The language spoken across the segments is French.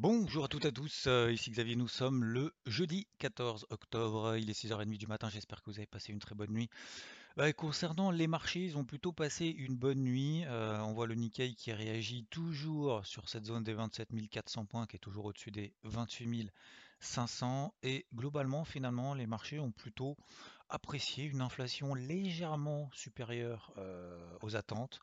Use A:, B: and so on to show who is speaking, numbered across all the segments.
A: Bonjour à toutes et à tous, euh, ici Xavier, nous sommes le jeudi 14 octobre, il est 6h30 du matin, j'espère que vous avez passé une très bonne nuit. Bah, concernant les marchés, ils ont plutôt passé une bonne nuit, euh, on voit le Nikkei qui réagit toujours sur cette zone des 27 400 points qui est toujours au-dessus des 28 500 et globalement finalement les marchés ont plutôt apprécié une inflation légèrement supérieure euh, aux attentes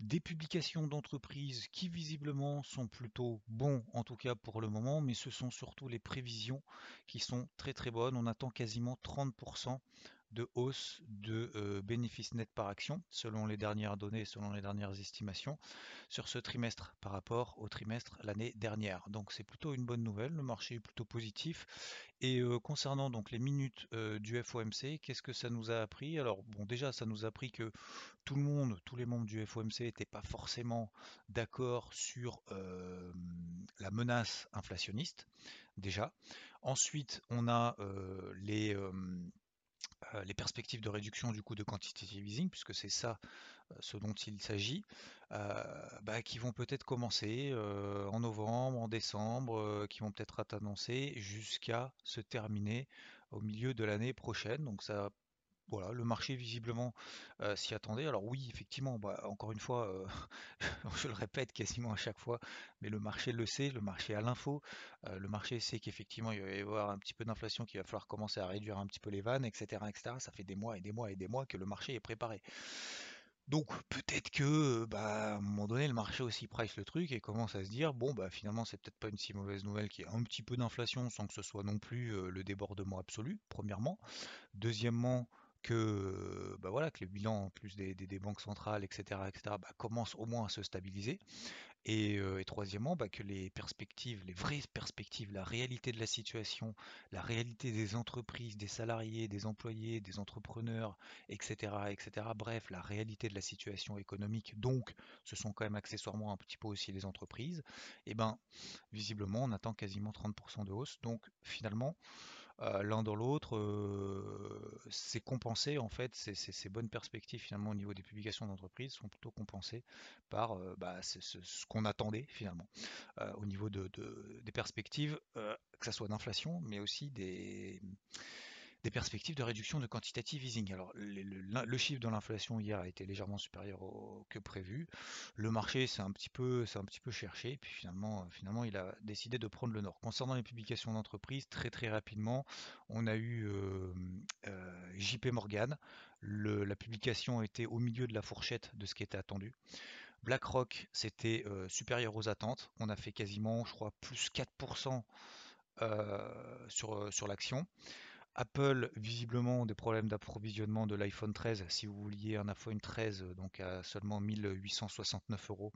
A: des publications d'entreprises qui visiblement sont plutôt bons en tout cas pour le moment, mais ce sont surtout les prévisions qui sont très très bonnes. On attend quasiment 30% de hausse de euh, bénéfices nets par action selon les dernières données, selon les dernières estimations sur ce trimestre par rapport au trimestre l'année dernière. Donc c'est plutôt une bonne nouvelle, le marché est plutôt positif. Et euh, concernant donc les minutes euh, du FOMC, qu'est-ce que ça nous a appris? Alors bon déjà ça nous a appris que tout le monde, tous les membres du FOMC n'étaient pas forcément d'accord sur la menace inflationniste déjà. Ensuite on a les les perspectives de réduction du coût de quantitative easing, puisque c'est ça euh, ce dont il s'agit, euh, bah, qui vont peut-être commencer en novembre, en décembre, qui vont peut-être être annoncés jusqu'à se terminer au milieu de l'année prochaine. Donc ça voilà, le marché visiblement euh, s'y attendait. Alors oui, effectivement, bah, encore une fois, euh, je le répète quasiment à chaque fois, mais le marché le sait, le marché a l'info, euh, le marché sait qu'effectivement il va y avoir un petit peu d'inflation, qu'il va falloir commencer à réduire un petit peu les vannes, etc., etc. Ça fait des mois et des mois et des mois que le marché est préparé. Donc peut-être que bah, à un moment donné le marché aussi price le truc et commence à se dire bon bah finalement c'est peut-être pas une si mauvaise nouvelle qu'il y ait un petit peu d'inflation sans que ce soit non plus le débordement absolu, premièrement. Deuxièmement, que, bah voilà, que les bilans en plus des, banques centrales, etc., etc., bah, commencent au moins à se stabiliser. Et, euh, troisièmement, bah, que les perspectives, les vraies perspectives, la réalité de la situation, la réalité des entreprises, des salariés, des employés, des entrepreneurs, etc., etc., bref, la réalité de la situation économique, donc ce sont quand même accessoirement un petit peu aussi les entreprises, et ben visiblement on attend quasiment 30% de hausse. Donc finalement, l'un dans l'autre, c'est compensé en fait, ces, bonnes perspectives finalement au niveau des publications d'entreprise sont plutôt compensées par bah, ce, qu'on attendait finalement. Au niveau de, des perspectives, que ce soit d'inflation, mais aussi des, des perspectives de réduction de quantitative easing. Alors, le, chiffre de l'inflation hier a été légèrement supérieur au, que prévu. Le marché s'est un petit peu, un petit peu cherché, puis finalement, il a décidé de prendre le nord. Concernant les publications d'entreprise, très très rapidement, on a eu euh, euh, JP Morgan. la publication était au milieu de la fourchette de ce qui était attendu. BlackRock, c'était euh, supérieur aux attentes. On a fait quasiment, je crois, plus 4% sur, sur l'action. Apple, visiblement, des problèmes d'approvisionnement de l'iPhone 13. Si vous vouliez un iPhone 13, donc à seulement 1869 euros,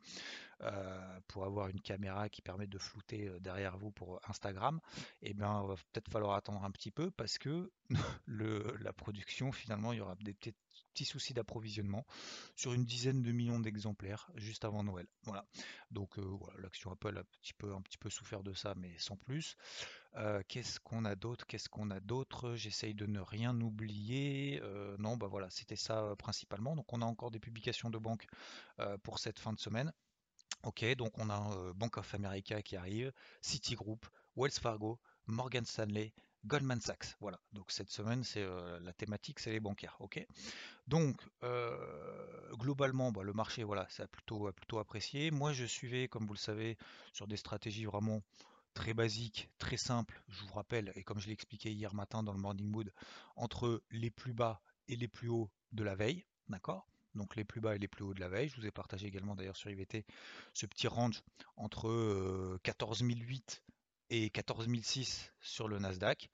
A: euh, pour avoir une caméra qui permet de flouter euh, derrière vous pour Instagram, eh bien, va peut-être falloir attendre un petit peu parce que la production, finalement, il y aura des petits, soucis d'approvisionnement sur une dizaine de millions d'exemplaires juste avant Noël. Voilà. Donc, euh, voilà, l'action Apple a un petit peu souffert de ça, mais sans plus. Qu'est-ce qu'on a d'autre Qu'est-ce qu'on a d'autre? J'essaye de ne rien oublier. non, bah voilà, c'était ça principalement. Donc, on a encore des publications de banque pour cette fin de semaine. Ok, donc on a Bank of America qui arrive, Citigroup, Wells Fargo, Morgan Stanley, Goldman Sachs. Voilà, donc cette semaine, c'est la thématique, c'est les bancaires. Ok, donc globalement, bah, le marché, voilà, ça a plutôt, plutôt apprécié. Moi, je suivais, comme vous le savez, sur des stratégies vraiment très basiques, très simples. Je vous rappelle, et comme je l'ai expliqué hier matin dans le Morning Mood, entre les plus bas et les plus hauts de la veille. D'accord? Donc les plus bas et les plus hauts de la veille. Je vous ai partagé également d'ailleurs sur IVT ce petit range entre 14008 euh, et 14006 sur le Nasdaq,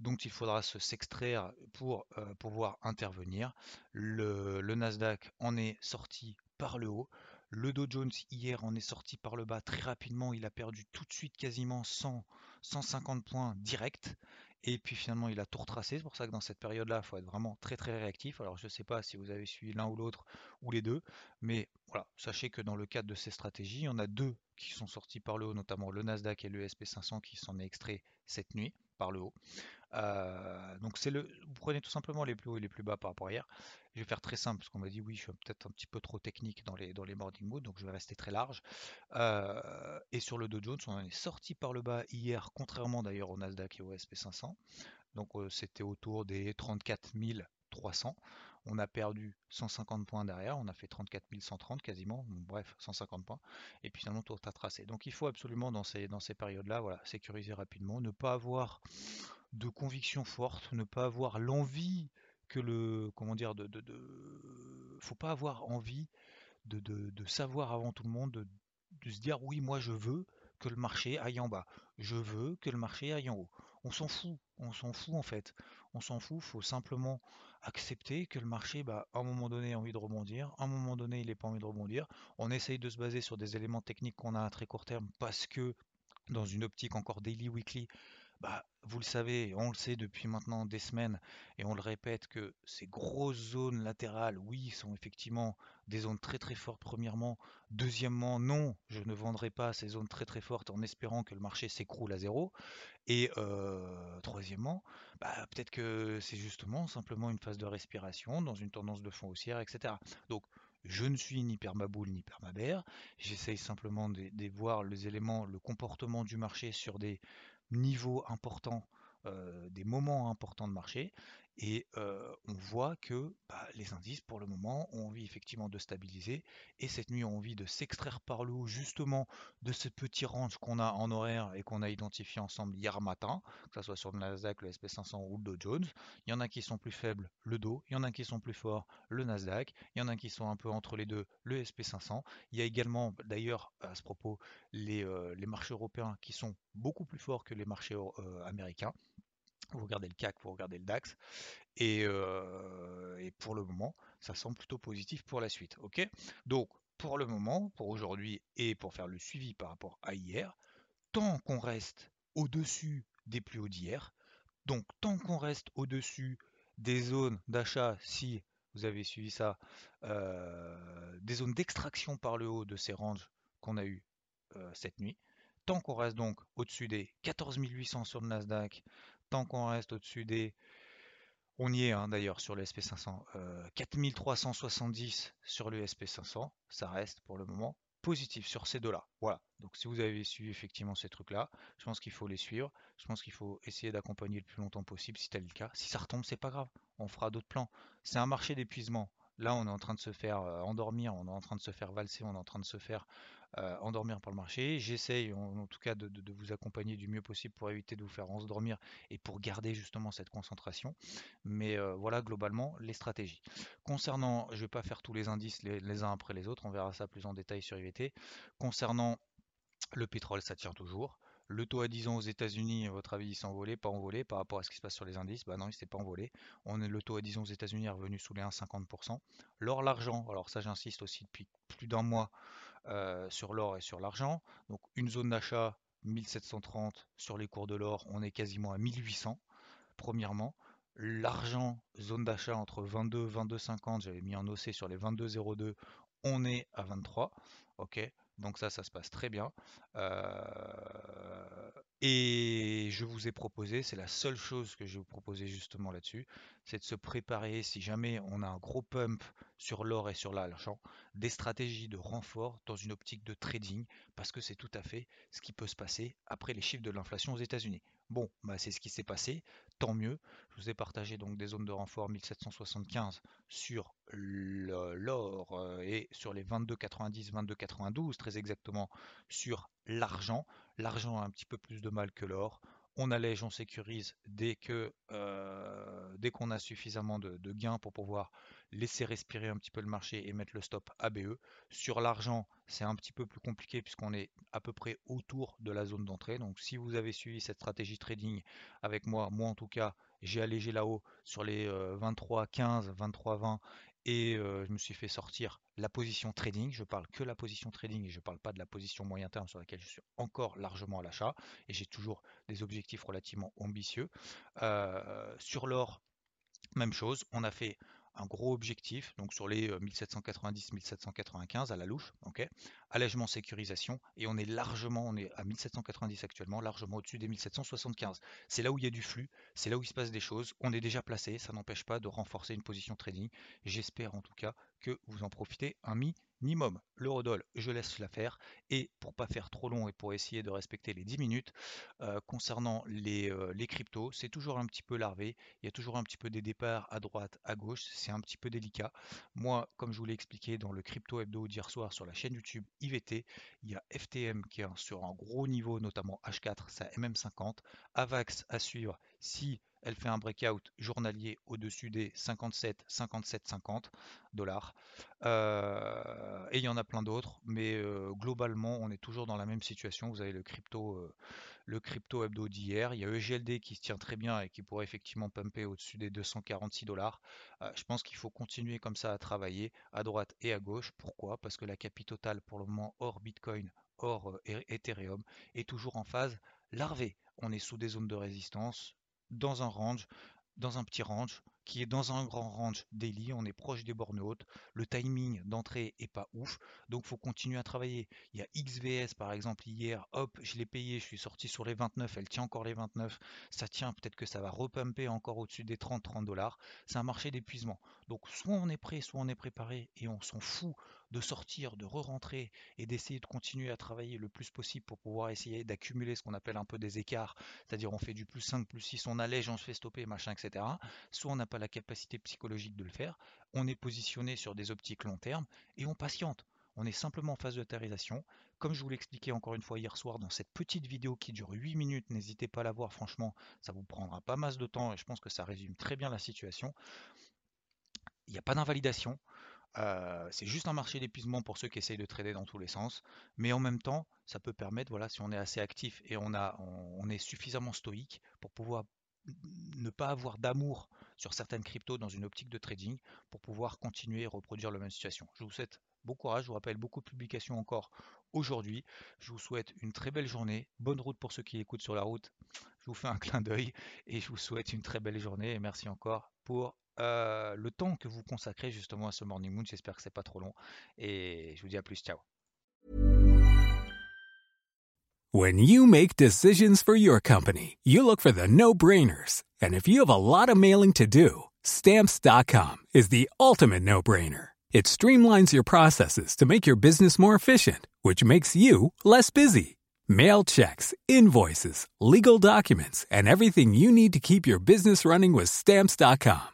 A: dont il faudra se s'extraire pour euh, pouvoir intervenir. Le, Nasdaq en est sorti par le haut. Le Dow Jones hier en est sorti par le bas très rapidement. Il a perdu tout de suite quasiment 100, 150 points directs. Et puis finalement, il a tout retracé. C'est pour ça que dans cette période-là, il faut être vraiment très très réactif. Alors je ne sais pas si vous avez suivi l'un ou l'autre ou les deux, mais voilà, sachez que dans le cadre de ces stratégies, il y en a deux qui sont sortis par le haut, notamment le Nasdaq et le SP500 qui s'en est extrait cette nuit par le haut. Euh, donc c'est le, vous prenez tout simplement les plus hauts et les plus bas par rapport à hier. Je vais faire très simple parce qu'on m'a dit oui, je suis peut-être un petit peu trop technique dans les, dans les morning donc je vais rester très large. Euh, et sur le Dow Jones, on est sorti par le bas hier, contrairement d'ailleurs au Nasdaq et au SP500. Donc euh, c'était autour des 34 300. On a perdu 150 points derrière, on a fait 34 130 quasiment, bref, 150 points, et puis finalement tout a tracé. Donc il faut absolument dans ces, dans ces périodes-là, voilà, sécuriser rapidement, ne pas avoir de conviction forte, ne pas avoir l'envie que le. Comment dire de, de, Faut pas avoir envie de, de, savoir avant tout le monde, de, se dire oui, moi je veux que le marché aille en bas. Je veux que le marché aille en haut. On s'en fout, on s'en fout en fait. On s'en fout, faut simplement accepter que le marché, bah, à un moment donné, a envie de rebondir, à un moment donné, il n'est pas envie de rebondir. On essaye de se baser sur des éléments techniques qu'on a à très court terme parce que dans une optique encore daily, weekly, bah, vous le savez, on le sait depuis maintenant des semaines, et on le répète que ces grosses zones latérales, oui, sont effectivement des zones très très fortes, premièrement. Deuxièmement, non, je ne vendrai pas ces zones très très fortes en espérant que le marché s'écroule à zéro. Et euh, troisièmement, bah, peut-être que c'est justement simplement une phase de respiration dans une tendance de fond haussière, etc. Donc, je ne suis ni permaboule ni permabère. J'essaye simplement de, de, voir les éléments, le comportement du marché sur des niveaux importants, euh, des moments importants de marché, et on voit que bah, les indices, pour le moment, ont envie effectivement de stabiliser. Et cette nuit, ont envie de s'extraire par le haut, justement, de ce petit range qu'on a en horaire et qu'on a identifié ensemble hier matin, que ce soit sur le Nasdaq, le SP500 ou le Dow Jones. Il y en a qui sont plus faibles, le Dow. Il y en a qui sont plus forts, le Nasdaq. Il y en a qui sont un peu entre les deux, le SP500. Il y a également, d'ailleurs, à ce propos, les, les marchés européens qui sont beaucoup plus forts que les marchés américains vous regardez le CAC, vous regardez le DAX, euh, et, pour le moment, ça semble plutôt positif pour la suite. Donc, pour le moment, pour aujourd'hui et pour faire le suivi par rapport à hier, tant qu'on reste au-dessus des plus hauts d'hier, donc tant qu'on reste au-dessus des zones d'achat, si vous avez suivi ça, euh, des zones d'extraction par le haut de ces ranges qu'on a eu euh, cette nuit, tant qu'on reste donc au-dessus des 14 800 sur le Nasdaq, qu'on reste au-dessus des... On y est hein, d'ailleurs sur le SP500. 4370 sur le SP500. Ça reste pour le moment positif sur ces deux-là. Voilà. Donc si vous avez suivi effectivement ces trucs-là, je pense qu'il faut les suivre. Je pense qu'il faut essayer d'accompagner le plus longtemps possible si tel le cas. Si ça retombe, c'est pas grave. On fera d'autres plans. C'est un marché d'épuisement. Là, on est en train de se faire euh, endormir, on est en train de se faire valser, on est en train de se faire euh, endormir pour le marché. J'essaye en, tout cas de, vous accompagner du mieux possible pour éviter de vous faire endormir et pour garder justement cette concentration. Mais euh, voilà globalement les stratégies. Concernant, je ne vais pas faire tous les indices les, uns après les autres, on verra ça plus en détail sur IVT. Concernant le pétrole, ça tient toujours. Le taux à 10 ans aux États-Unis, à votre avis, il s'est envolé, pas envolé par rapport à ce qui se passe sur les indices? Bah non, il s'est pas envolé. On est, le taux à 10 ans aux États-Unis est revenu sous les 1,50%. L'or, l'argent, alors ça j'insiste aussi depuis plus d'un mois, euh, sur l'or et sur l'argent. Donc une zone d'achat 1730 sur les cours de l'or, on est quasiment à 1800 premièrement. L'argent, zone d'achat entre 22 22,50, j'avais mis en OC sur les 22,02, on est à 23. Ok, donc ça, ça se passe très bien. Euh, et je vous ai proposé, c'est la seule chose que je vais vous proposer justement là-dessus, c'est de se préparer si jamais on a un gros pump sur l'or et sur l'argent, des stratégies de renfort dans une optique de trading, parce que c'est tout à fait ce qui peut se passer après les chiffres de l'inflation aux États-Unis. Bon, bah c'est ce qui s'est passé, tant mieux. Je vous ai partagé donc des zones de renfort 1775 sur l'or euh, et sur les 22,90, 22,92 très exactement sur l'argent. L'argent a un petit peu plus de mal que l'or on allège, on sécurise dès euh, dès qu'on a suffisamment de, gains pour pouvoir laisser respirer un petit peu le marché et mettre le stop ABE. Sur l'argent, c'est un petit peu plus compliqué puisqu'on est à peu près autour de la zone d'entrée. Donc si vous avez suivi cette stratégie trading avec moi, moi en tout cas, j'ai allégé là-haut sur les 23 15, 23 20 et je me suis fait sortir la position trading. Je parle que la position trading et je ne parle pas de la position moyen terme sur laquelle je suis encore largement à l'achat et j'ai toujours des objectifs relativement ambitieux. sur l'or, même chose, on a fait un gros objectif, donc sur les 1790-1795 à la louche, ok allègement sécurisation, et on est largement, on est à 1790 actuellement, largement au-dessus des 1775. C'est là où il y a du flux, c'est là où il se passe des choses, on est déjà placé, ça n'empêche pas de renforcer une position trading. J'espère en tout cas que vous en profitez un mi minimum. L'eurodoll, je laisse la faire. Et pour pas faire trop long et pour essayer de respecter les 10 minutes, euh, concernant les, euh, les cryptos, c'est toujours un petit peu larvé. Il y a toujours un petit peu des départs à droite, à gauche. C'est un petit peu délicat. Moi, comme je vous l'ai expliqué dans le crypto hebdo d'hier soir sur la chaîne YouTube IVT, il y a FTM qui est sur un gros niveau, notamment H4, ça MM50. AVAX à suivre si elle fait un breakout journalier au-dessus des 57, 57, 50 dollars. Euh, et il y en a plein d'autres, mais euh, globalement, on est toujours dans la même situation. Vous avez le crypto, euh, le crypto hebdo d'hier. Il y a EGLD qui se tient très bien et qui pourrait effectivement pumper au-dessus des 246 dollars. je pense qu'il faut continuer comme ça à travailler à droite et à gauche. Pourquoi? Parce que la capitale totale pour le moment hors Bitcoin, hors Ethereum, est toujours en phase larvée. On est sous des zones de résistance dans un range, dans un petit range, qui est dans un grand range daily, on est proche des bornes hautes, le timing d'entrée est pas ouf, donc faut continuer à travailler. Il y a XVS par exemple hier, hop, je l'ai payé, je suis sorti sur les 29, elle tient encore les 29, ça tient, peut-être que ça va repumper encore au-dessus des 30-30 dollars, c'est un marché d'épuisement. Donc soit on est prêt, soit on est préparé et on s'en fout de sortir, de re-rentrer et d'essayer de continuer à travailler le plus possible pour pouvoir essayer d'accumuler ce qu'on appelle un peu des écarts, c'est-à-dire on fait du plus 5, plus 6, on allège, on se fait stopper, machin, etc. Soit on n'a pas la capacité psychologique de le faire, on est positionné sur des optiques long terme et on patiente. On est simplement en phase de tarisation. Comme je vous l'expliquais encore une fois hier soir dans cette petite vidéo qui dure 8 minutes, n'hésitez pas à la voir, franchement, ça vous prendra pas mal de temps et je pense que ça résume très bien la situation. Il n'y a pas d'invalidation, euh, c'est juste un marché d'épuisement pour ceux qui essayent de trader dans tous les sens, mais en même temps, ça peut permettre, voilà, si on est assez actif et on, est suffisamment stoïque pour pouvoir ne pas avoir d'amour sur certaines cryptos dans une optique de trading pour pouvoir continuer et reproduire la même situation. Je vous souhaite bon courage, je vous rappelle beaucoup de publications encore aujourd'hui. Je vous souhaite une très belle journée, bonne route pour ceux qui écoutent sur la route. Je vous fais un clin d'œil et je vous souhaite une très belle journée et merci encore pour le temps que vous consacrez justement à ce Morning Moon. J'espère que c'est pas trop long. Et je vous dis à plus. Ciao.
B: When you make decisions for your company, you look for the no-brainers. And if you have a lot of mailing to do, stamps.com is the ultimate no-brainer. It streamlines your processes to make your business more efficient, which makes you less busy. Mail checks, invoices, legal documents, and everything you need to keep your business running with stamps.com.